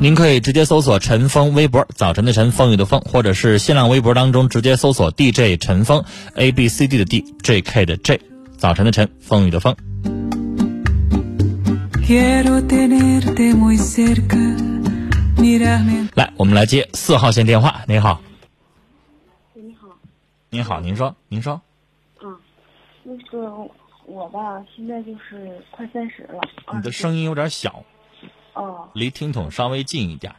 您可以直接搜索陈峰微博，早晨的晨，风雨的风，或者是新浪微博当中直接搜索 DJ 陈峰 A B C D 的 D，J K 的 J，早晨的晨，风雨的风。来，我们来接四号线电话。您好。你好。您好，您说，您说。嗯，那个我吧，现在就是快三十了。你的声音有点小。哦，离听筒稍微近一点。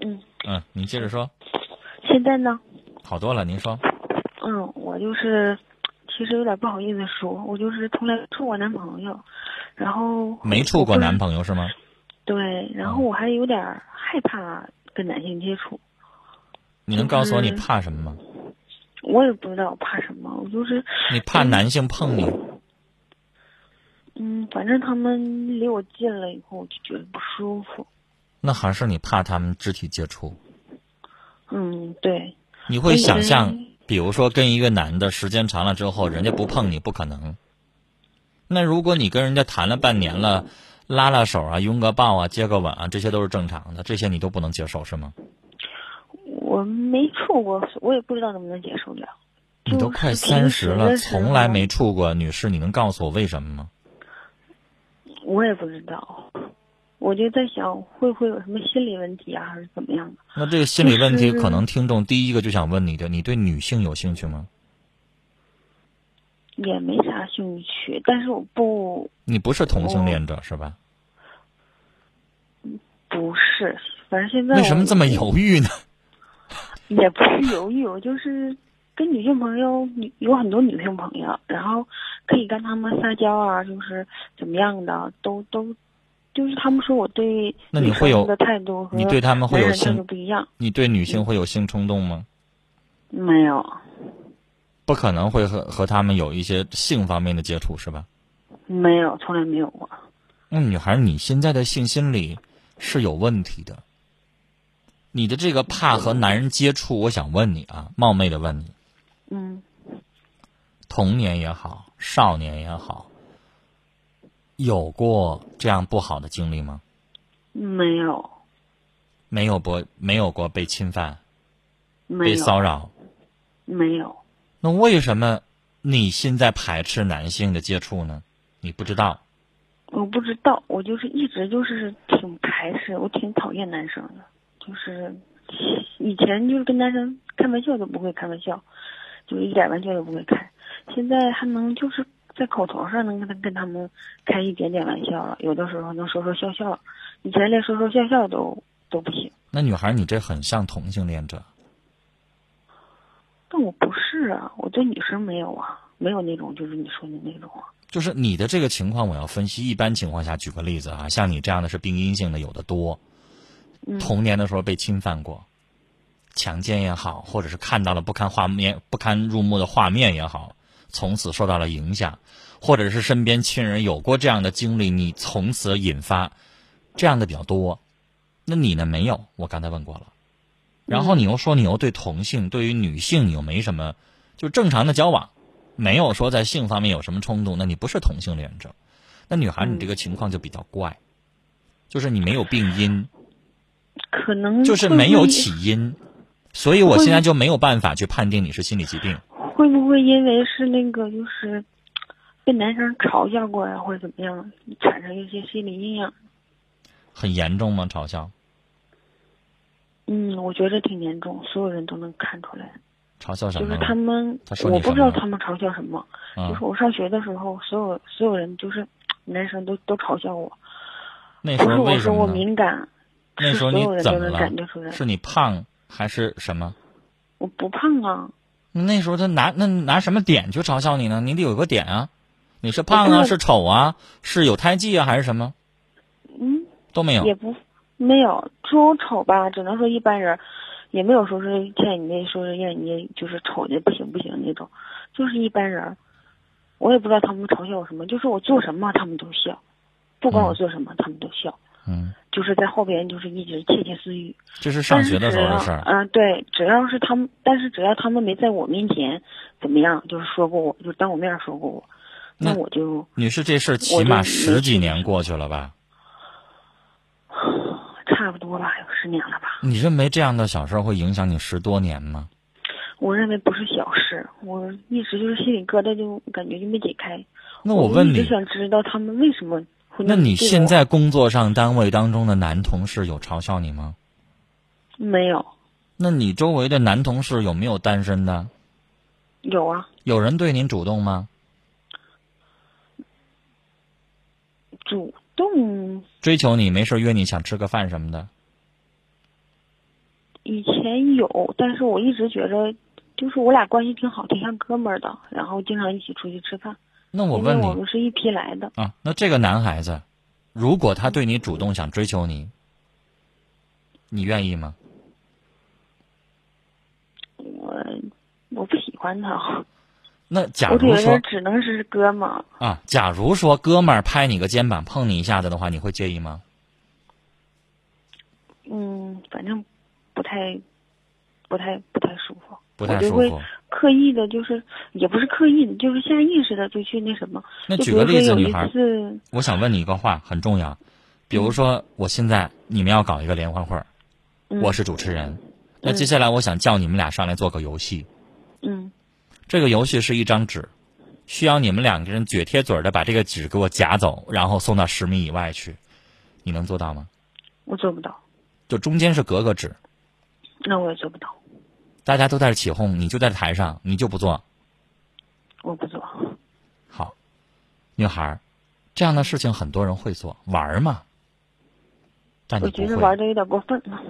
嗯嗯，你接着说。现在呢？好多了，您说。嗯，我就是，其实有点不好意思说，我就是从来处过男朋友，然后没处过男朋友是吗？对，然后我还有点害怕跟男性接触。你能告诉我你怕什么吗？我也不知道怕什么，我就是。你怕男性碰你？嗯，反正他们离我近了以后，我就觉得不舒服。那还是你怕他们肢体接触？嗯，对。你会想象，比如说跟一个男的时间长了之后，人家不碰你不可能。那如果你跟人家谈了半年了，拉拉手啊，拥个抱啊，接个吻啊，这些都是正常的，这些你都不能接受是吗？我没处过，我也不知道能不能接受了。你都快三十了，从来没处过，女士，你能告诉我为什么吗？我也不知道，我就在想会不会有什么心理问题啊，还是怎么样的？那这个心理问题，可能听众第一个就想问你的：你对女性有兴趣吗？也没啥兴趣，但是我不。你不是同性恋者是吧？不是，反正现在为什么这么犹豫呢？也不是犹豫，我就是。跟女性朋友，女有很多女性朋友，然后可以跟他们撒娇啊，就是怎么样的，都都，就是他们说我对那你会有的态度和你对他们会有性不一样，你对女性会有性冲动吗？没有，不可能会和和他们有一些性方面的接触是吧？没有，从来没有过。那女孩，你现在的性心理是有问题的。你的这个怕和男人接触，我想问你啊，冒昧的问你。嗯，童年也好，少年也好，有过这样不好的经历吗？没有，没有过，没有过被侵犯，被骚扰，没有。那为什么你现在排斥男性的接触呢？你不知道？我不知道，我就是一直就是挺排斥，我挺讨厌男生的，就是以前就是跟男生开玩笑都不会开玩笑。就一点玩笑都不会开，现在还能就是在口头上能跟他跟他们开一点点玩笑了，有的时候能说说笑笑，以前连说说笑笑都都不行。那女孩，你这很像同性恋者。但我不是啊，我对女生没有啊，没有那种就是你说的那种啊。就是你的这个情况，我要分析。一般情况下，举个例子啊，像你这样的是病因性的，有的多。嗯童年的时候被侵犯过，强奸也好，或者是看到了不堪画面、不堪入目的画面也好，从此受到了影响，或者是身边亲人有过这样的经历，你从此引发，这样的比较多。那你呢？没有，我刚才问过了。然后你又说你又对同性、对于女性你又没什么，就正常的交往，没有说在性方面有什么冲突，那你不是同性恋者。那女孩，你这个情况就比较怪，就是你没有病因。可能就是没有起因，所以我现在就没有办法去判定你是心理疾病。会不会因为是那个就是被男生嘲笑过呀，或者怎么样，产生一些心理阴影？很严重吗？嘲笑？嗯，我觉得挺严重，所有人都能看出来。嘲笑什么就是？他们我不知道他们嘲笑什么。啊就是我上学的时候，所有所有人就是男生都都嘲笑我，不是那时候为我说我？敏感，是那时候你所有人都能怎么了感觉出来。是你胖还是什么？我不胖啊，那时候他拿那拿什么点去嘲笑你呢？你得有个点啊！你是胖啊，是丑啊，是有胎记啊，还是什么？嗯，都没有也。不没有说我丑吧，只能说一般人，也没有说是像你那说是让你就是丑的不行不行那种，就是一般人。我也不知道他们嘲笑我什么，就是我做什么他们都笑，不管我嗯做什么他们都笑，嗯，就是在后边就是一直窃窃私语。这是上学的时候的事儿。嗯、对，只要是他们，但是只要他们没在我面前怎么样，就是说过我，就当我面说过我，那那我就女士，这事儿起码十几年过去了吧？差不多吧，有十年了吧。你认为这样的小事儿会影响你十多年吗？我认为不是小事，我一直就是心里疙瘩，就感觉就没解开。那我问你我一直，想知道他们为什么会那你现在工作上单位当中的男同事有嘲笑你吗？没有？那你周围的男同事有没有单身的？有啊，有人对您主动吗？主动追求你，没事约你想吃个饭什么的？以前有，但是我一直觉着，就是我俩关系挺好，挺像哥们儿的，然后经常一起出去吃饭。那我问你我你们是一批来的，啊，那这个男孩子，如果他对你主动想追求你，你愿意吗？我我不喜欢他，那假如说只能是哥们儿。啊，假如说哥们儿拍你个肩膀碰你一下子的话，你会介意吗？嗯，反正不太、不太、不太舒服。不太舒服。刻意的，就是也不是刻意的，就是下意识的就去那什么。那举个例子，女孩儿，我想问你一个话，很重要。比如说，我现在你们要搞一个联欢会儿，嗯、我是主持人，那嗯接下来我想叫你们俩上来做个游戏。嗯这个游戏是一张纸，需要你们两个人撅贴嘴的把这个纸给我夹走，然后送到十米以外去。你能做到吗？我做不到，就中间是隔个纸，那我也做不到，大家都在这起哄，你就在台上，你就不做。我不做。好，女孩儿，这样的事情很多人会做，玩儿嘛。但你我觉得玩会。的有点过分了。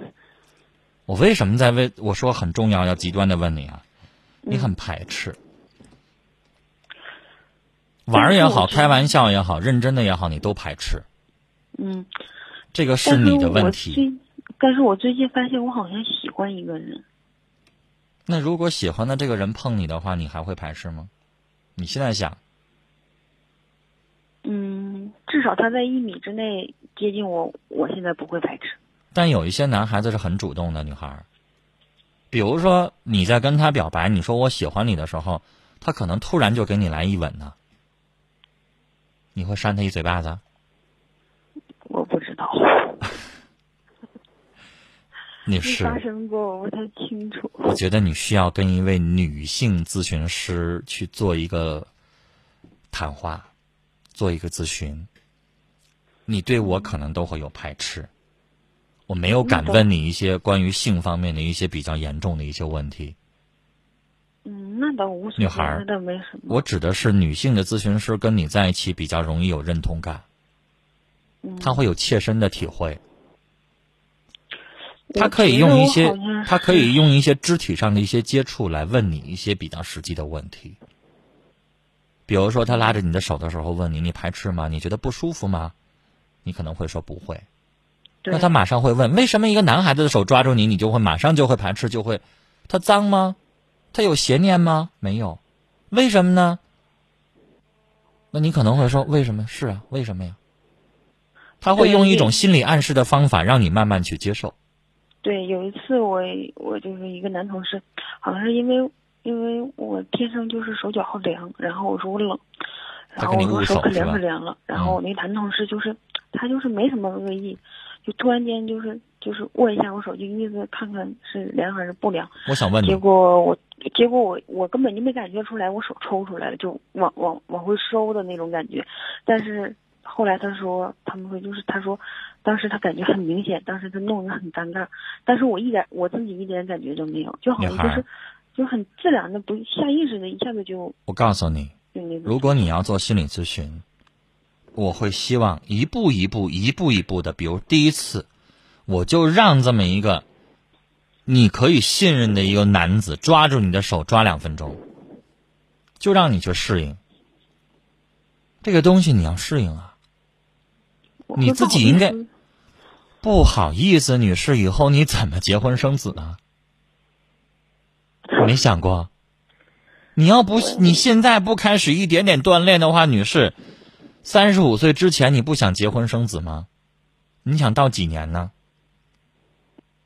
我为什么在为？我说很重要，要极端的问你啊，你嗯很排斥。玩儿也好，开玩笑也好，认真的也好，你都排斥，嗯，这个是你的问题。但是我最近发现我好像喜欢一个人。那如果喜欢的这个人碰你的话，你还会排斥吗？你现在想，嗯，至少他在一米之内接近我，我现在不会排斥。但有一些男孩子是很主动的女孩儿，比如说你在跟他表白，你说我喜欢你的时候，他可能突然就给你来一吻呢，你会扇他一嘴巴子？我不知道，没女士，发生过，我不太清楚。我觉得你需要跟一位女性咨询师去做一个谈话，做一个咨询。你对我可能都会有排斥，我没有敢问你一些关于性方面的一些比较严重的一些问题。嗯，那倒无所谓，女孩儿那倒没什么。我指的是女性的咨询师跟你在一起比较容易有认同感，嗯她会有切身的体会。他可以用一些，他可以用一些肢体上的一些接触来问你一些比较实际的问题。比如说，他拉着你的手的时候问你：“你排斥吗？你觉得不舒服吗？”你可能会说不会。那他马上会问：为什么一个男孩子的手抓住你，你就会马上就会排斥，就会，他脏吗？他有邪念吗？没有，为什么呢？那你可能会说：为什么？是啊，为什么呀？他会用一种心理暗示的方法，让你慢慢去接受。对，有一次我我就是一个男同事，好像是因为因为我天生就是手脚好凉，然后我说我冷，然后我说手可凉可凉了，然后嗯我那个男同事就是他就是没什么恶意，就突然间就是就是握一下我手，就意思看看是凉还是不凉。结我想问你，果我结果我我根本就没感觉出来，我手抽出来了，就往往往回收的那种感觉。但是后来他说他们会就是他说，当时他感觉很明显，当时他弄得很尴尬，但是我一点我自己一点感觉都没有，就好像就是就很自然的不下意识的一下子就我告诉你。如果你要做心理咨询，我会希望一步一步、一步一步的，比如第一次，我就让这么一个你可以信任的一个男子抓住你的手抓两分钟，就让你去适应。这个东西你要适应啊，你自己应该不好意思，女士，以后你怎么结婚生子呢？没想过？你要不你现在不开始一点点锻炼的话，女士，三十五岁之前你不想结婚生子吗？你想到几年呢？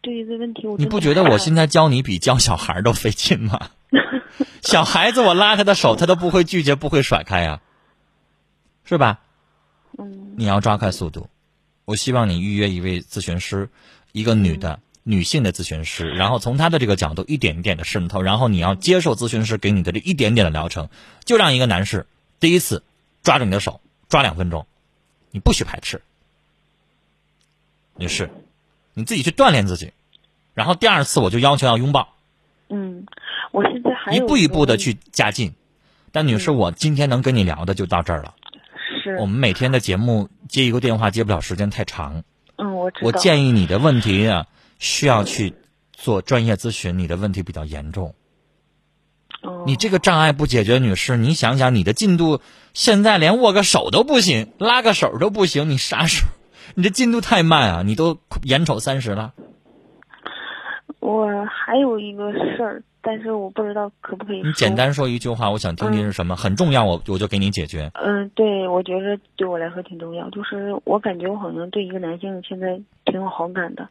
对于这问题，我你不觉得我现在教你比教小孩都费劲吗？小孩子我拉他的手，他都不会拒绝，不会甩开呀、是吧？嗯你要抓快速度。我希望你预约一位咨询师，一个女的、女性的咨询师，然后从她的这个角度一点一点的渗透，然后你要接受咨询师给你的这一点点的疗程，就让一个男士第一次抓住你的手抓两分钟，你不许排斥，女士，你自己去锻炼自己，然后第二次我就要求要拥抱，嗯，我现在还一步一步的去加进。但女士，我今天能跟你聊的就到这儿了。是我们每天的节目接一个电话接不了时间太长，嗯我知道我建议你的问题啊需要去做专业咨询，你的问题比较严重。哦你这个障碍不解决，女士，你想想你的进度，现在连握个手都不行，拉个手都不行，你啥时候？你这进度太慢啊！你都眼瞅三十了，我还有一个事儿，但是我不知道可不可以。你简单说一句话，我想听听是什么，很重要，我我就给你解决。嗯，对，我觉得对我来说挺重要。就是我感觉我好像对一个男性现在挺有好感的，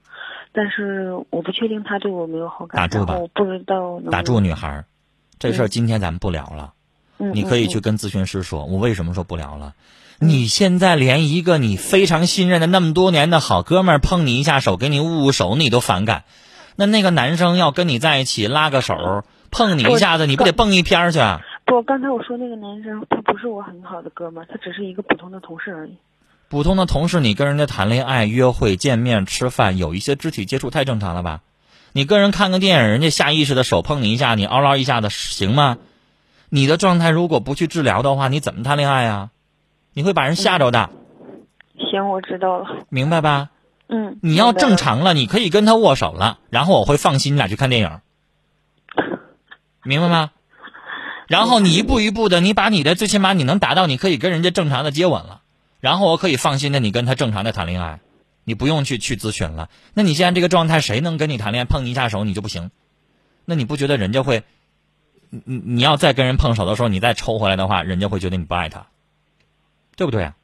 但是我不确定他对我没有好感。打住吧我不知道能打住，女孩儿，这事儿嗯今天咱们不聊了。嗯，你可以去嗯跟咨询师说，我为什么说不聊了？你现在连一个你非常信任的那么多年的好哥们儿碰你一下手，给你捂捂手，你都反感。那那个男生要跟你在一起拉个手，碰你一下子，你不得蹦一边儿去啊？不，刚才我说那个男生，他不是我很好的哥们儿，他只是一个普通的同事而已。普通的同事，你跟人家谈恋爱、约会、见面、吃饭，有一些肢体接触太正常了吧？你跟人看个电影，人家下意识的手碰你一下，你嗷嗷一下的行吗？你的状态如果不去治疗的话，你怎么谈恋爱啊？你会把人吓着的，行，我知道了。明白吧？嗯，你要正。常了，你可以跟他握手了，然后我会放心你俩去看电影，明白吗？然后你一步一步的，你把你的最起码你能达到，你可以跟人家正常的接吻了，然后我可以放心的你跟他正常的谈恋爱，你不用去去咨询了。那你现在这个状态，谁能跟你谈恋爱？碰你一下手你就不行，那你不觉得人家会？你你你要再跟人碰手的时候，你再抽回来的话，人家会觉得你不爱他，对不对啊？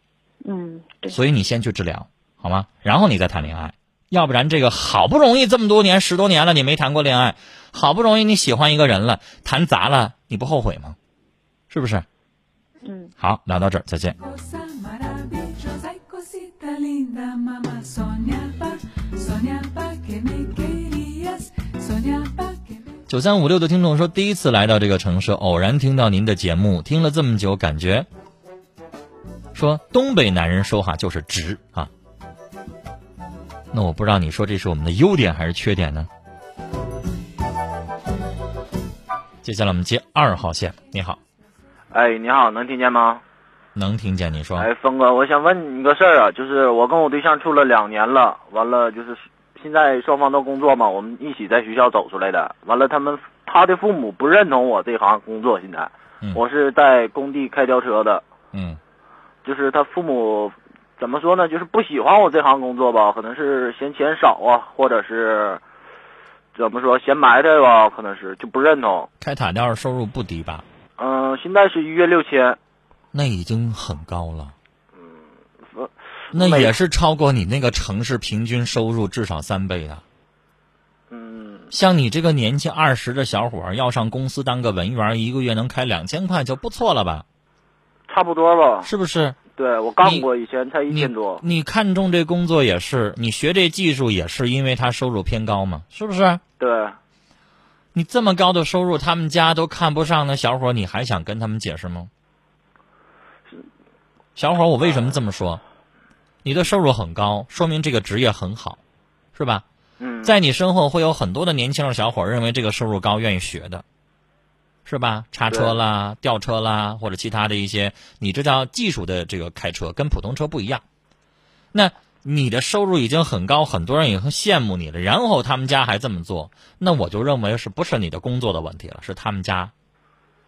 嗯，对。所以你先去治疗，好吗？然后你再谈恋爱，要不然这个好不容易这么多年十多年了，你没谈过恋爱，好不容易你喜欢一个人了，谈砸了，你不后悔吗？是不是？嗯，好，聊到这儿，再见。九三五六的听众说，第一次来到这个城市，偶然听到您的节目，听了这么久，感觉说东北男人说话就是直啊。那我不知道你说这是我们的优点还是缺点呢？接下来我们接二号线，你好，哎，你好，能听见吗？能听见你说。哎，峰哥，我想问你个事儿啊，就是我跟我对象处了两年了，完了就是现在双方都工作嘛，我们一起在学校走出来的。完了，他们他的父母不认同我这行工作，现在、嗯我是在工地开吊车的，嗯就是他父母怎么说呢？就是不喜欢我这行工作吧，可能是嫌钱少啊，或者是怎么说嫌埋汰吧，可能是就不认同。开塔吊收入不低吧？嗯、现在是一月六千，那已经很高了。嗯那也是超过你那个城市平均收入至少三倍的。嗯，像你这个年轻二十的小伙儿，要上公司当个文员，一个月能开两千块就不错了吧？差不多吧。是不是？对我干过，以前才一你千多。你看中这工作也是，你学这技术也是因为他收入偏高嘛？是不是？对，你这么高的收入，他们家都看不上的小伙，你还想跟他们解释吗？小伙，我为什么这么说？你的收入很高，说明这个职业很好，是吧？嗯，在你身后会有很多的年轻的小伙认为这个收入高，愿意学的，是吧？叉车啦、吊车啦，或者其他的一些，你这叫技术的这个开车，跟普通车不一样。那你的收入已经很高，很多人也很羡慕你了，然后他们家还这么做，那我就认为是不是你的工作的问题了，是他们家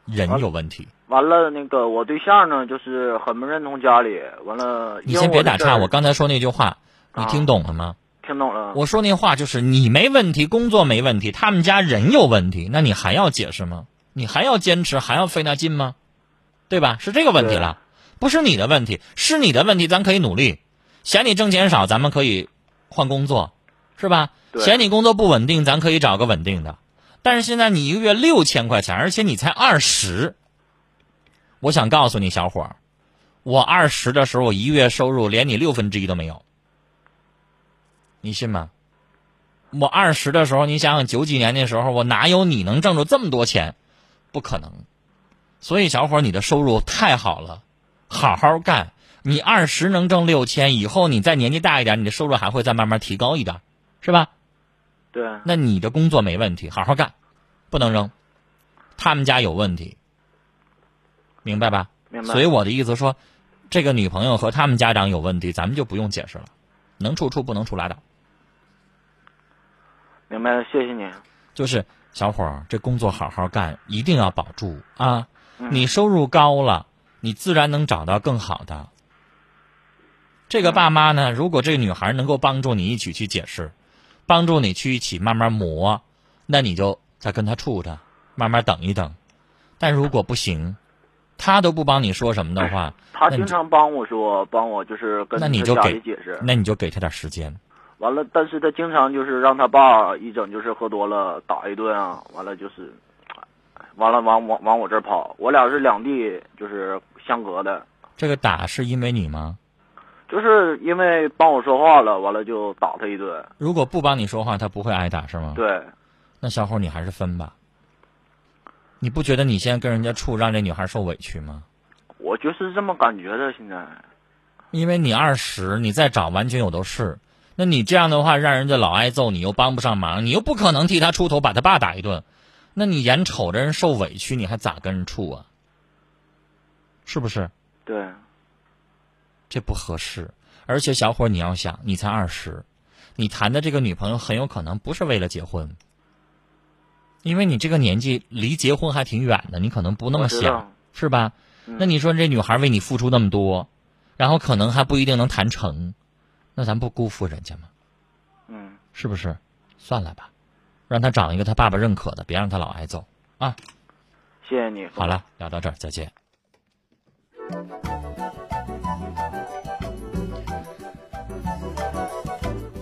人有问题。完了，那个我对象呢，就是很不认同家里。完了，你先别打岔，我刚才说那句话，你啊听懂了吗？听懂了。我说那话就是你没问题，工作没问题，他们家人有问题，那你还要解释吗？你还要坚持，还要费那劲吗？对吧？是这个问题了，不是你的问题，是你的问题，咱可以努力。嫌你挣钱少，咱们可以换工作，是吧？嫌你工作不稳定，咱可以找个稳定的。但是现在你一个月六千块钱，而且你才二十，我想告诉你，小伙儿，我二十的时候，我一个月收入连你六分之一都没有。你信吗？我二十的时候，你想想九几年那时候，我哪有你能挣着这么多钱？不可能。所以小伙儿，你的收入太好了，好好干。你二十能挣六千，以后你再年纪大一点，你的收入还会再慢慢提高一点，是吧？对，那你的工作没问题，好好干，不能扔。他们家有问题，明白吧？明白。所以我的意思说，这个女朋友和他们家长有问题，咱们就不用解释了，能处处，不能处拉倒。明白了，谢谢你。就是小伙儿，这工作好好干，一定要保住啊！嗯你收入高了，你自然能找到更好的。这个爸妈呢，如果这个女孩能够帮助你一起去解释，帮助你去一起慢慢磨，那你就再跟她处着，慢慢等一等。但如果不行，他都不帮你说什么的话，他经常帮我说，帮我就是跟那你就给解释。那你就给他点时间。完了，但是他经常就是让他爸一整就是喝多了打一顿啊，完了就是，完了往往往我这儿跑。我俩是两地就是相隔的，这个打是因为你吗？就是因为帮我说话了，完了就打他一顿。如果不帮你说话，他不会挨打是吗？对，那小伙你还是分吧。你不觉得你现在跟人家处，让这女孩受委屈吗？我就是这么感觉的。现在因为你二十，你再找完全有的是。那你这样的话，让人家老挨揍，你又帮不上忙，你又不可能替他出头，把他爸打一顿。那你眼瞅着人受委屈，你还咋跟人处啊？是不是？对，这不合适。而且小伙，你要想，你才二十，你谈的这个女朋友很有可能不是为了结婚，因为你这个年纪离结婚还挺远的，你可能不那么想，是吧？嗯那你说这女孩为你付出那么多，然后可能还不一定能谈成，那咱不辜负人家吗？嗯，是不是？算了吧，让他找一个他爸爸认可的，别让他老挨揍啊！谢谢你。好了，聊到这儿，再见。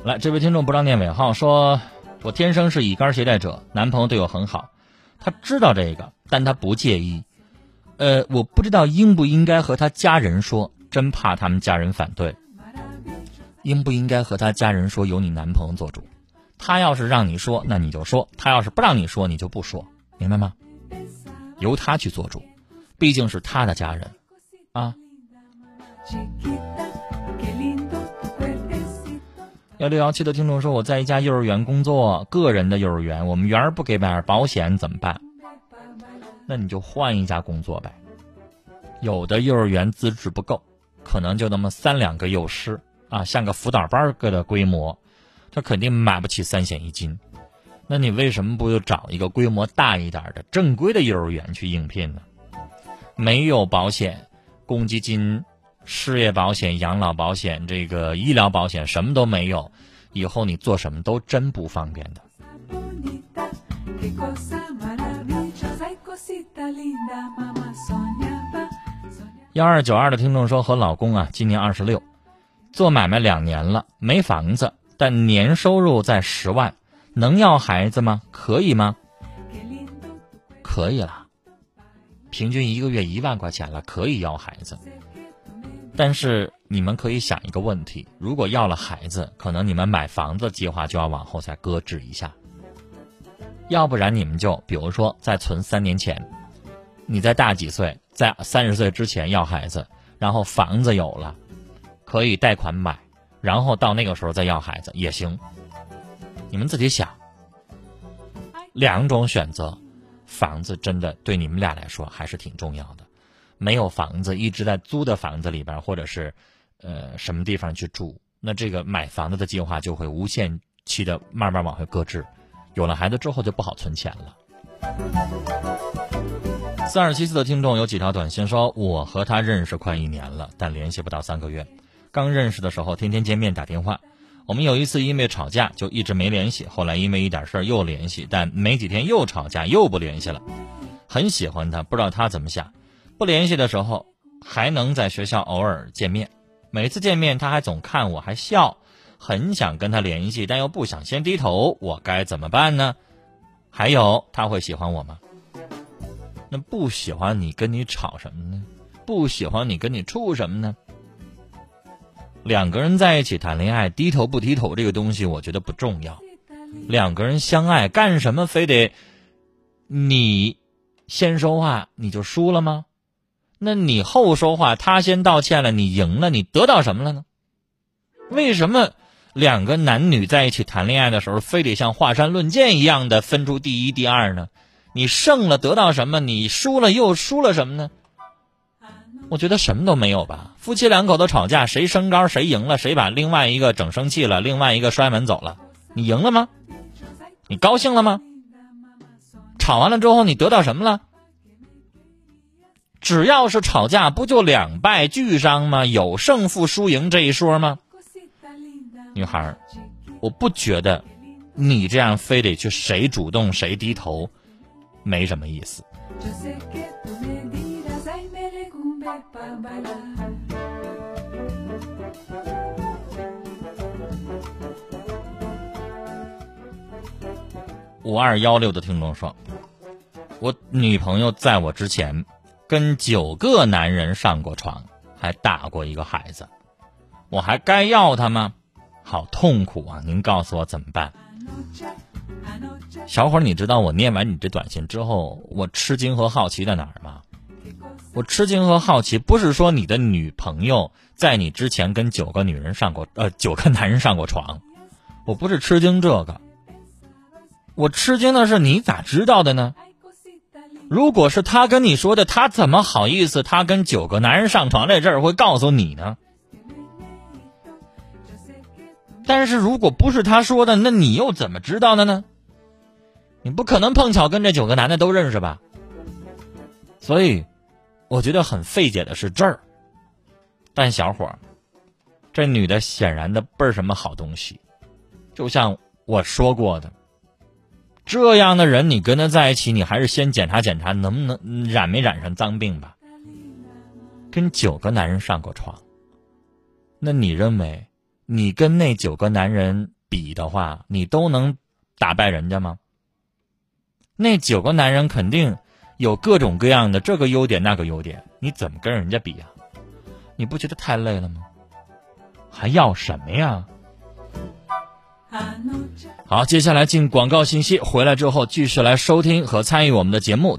来，这位听众不让念尾号，说我天生是乙肝携带者，男朋友对我很好，他知道这个，但他不介意。呃，我不知道应不应该和他家人说，真怕他们家人反对。应不应该和他家人说由你男朋友做主？他要是让你说，那你就说；他要是不让你说，你就不说，明白吗？由他去做主，毕竟是他的家人啊。幺六幺七的听众说，我在一家幼儿园工作，个人的幼儿园，我们园儿不给买保险怎么办？那你就换一家工作呗。有的幼儿园资质不够，可能就那么三两个幼师啊，像个辅导班儿个的规模。他肯定买不起三险一金。那你为什么不就找一个规模大一点的正规的幼儿园去应聘呢？没有保险、公积金、失业保险、养老保险、这个医疗保险什么都没有，以后你做什么都真不方便的。幺二九二的听众说，和老公啊，今年二十六，做买卖两年了，没房子，但年收入在十万，能要孩子吗？可以吗？可以了，平均一个月一万块钱了，可以要孩子。但是你们可以想一个问题：如果要了孩子，可能你们买房子计划就要往后再搁置一下，要不然你们就比如说再存三年前，你再大几岁，在三十岁之前要孩子，然后房子有了，可以贷款买，然后到那个时候再要孩子也行。你们自己想，两种选择，房子真的对你们俩来说还是挺重要的。没有房子，一直在租的房子里边，或者是呃什么地方去住，那这个买房子的计划就会无限期的慢慢往回搁置。有了孩子之后就不好存钱了。三二七四的听众有几条短信说，我和他认识快一年了，但联系不到三个月。刚认识的时候天天见面打电话，我们有一次因为吵架就一直没联系，后来因为一点事儿又联系，但没几天又吵架又不联系了。很喜欢他，不知道他怎么想。不联系的时候还能在学校偶尔见面，每次见面他还总看我还笑，很想跟他联系，但又不想先低头，我该怎么办呢？还有他会喜欢我吗？那不喜欢你跟你吵什么呢？不喜欢你跟你处什么呢？两个人在一起谈恋爱，低头不低头这个东西，我觉得不重要。两个人相爱，干什么非得你先说话你就输了吗？那你后说话，他先道歉了，你赢了，你得到什么了呢？为什么两个男女在一起谈恋爱的时候，非得像华山论剑一样的分出第一、第二呢？你胜了得到什么？你输了又输了什么呢？我觉得什么都没有吧。夫妻两口子吵架，谁升高谁赢了，谁把另外一个整生气了，另外一个摔门走了，你赢了吗？你高兴了吗？吵完了之后，你得到什么了？只要是吵架，不就两败俱伤吗？有胜负输赢这一说吗？女孩，我不觉得你这样非得去谁主动谁低头，没什么意思。五二幺六的听众说，我女朋友在我之前跟九个男人上过床，还打过一个孩子，我还该要她吗？好痛苦啊！您告诉我怎么办？小伙儿，你知道我念完你这短信之后，我吃惊和好奇在哪儿吗？我吃惊和好奇，不是说你的女朋友在你之前跟九个女人上过，呃，九个男人上过床，我不是吃惊这个，我吃惊的是你咋知道的呢？如果是他跟你说的，他怎么好意思？他跟九个男人上床这事儿会告诉你呢？但是如果不是他说的，那你又怎么知道的呢？你不可能碰巧跟这九个男的都认识吧？所以，我觉得很费解的是这儿。但小伙儿，这女的显然的倍儿什么好东西，就像我说过的，这样的人你跟他在一起，你还是先检查检查能不能染没染上脏病吧。跟九个男人上过床，那你认为你跟那九个男人比的话，你都能打败人家吗？那九个男人肯定有各种各样的这个优点那个优点，你怎么跟人家比呀、你不觉得太累了吗？还要什么呀？好，接下来进广告信息，回来之后继续来收听和参与我们的节目。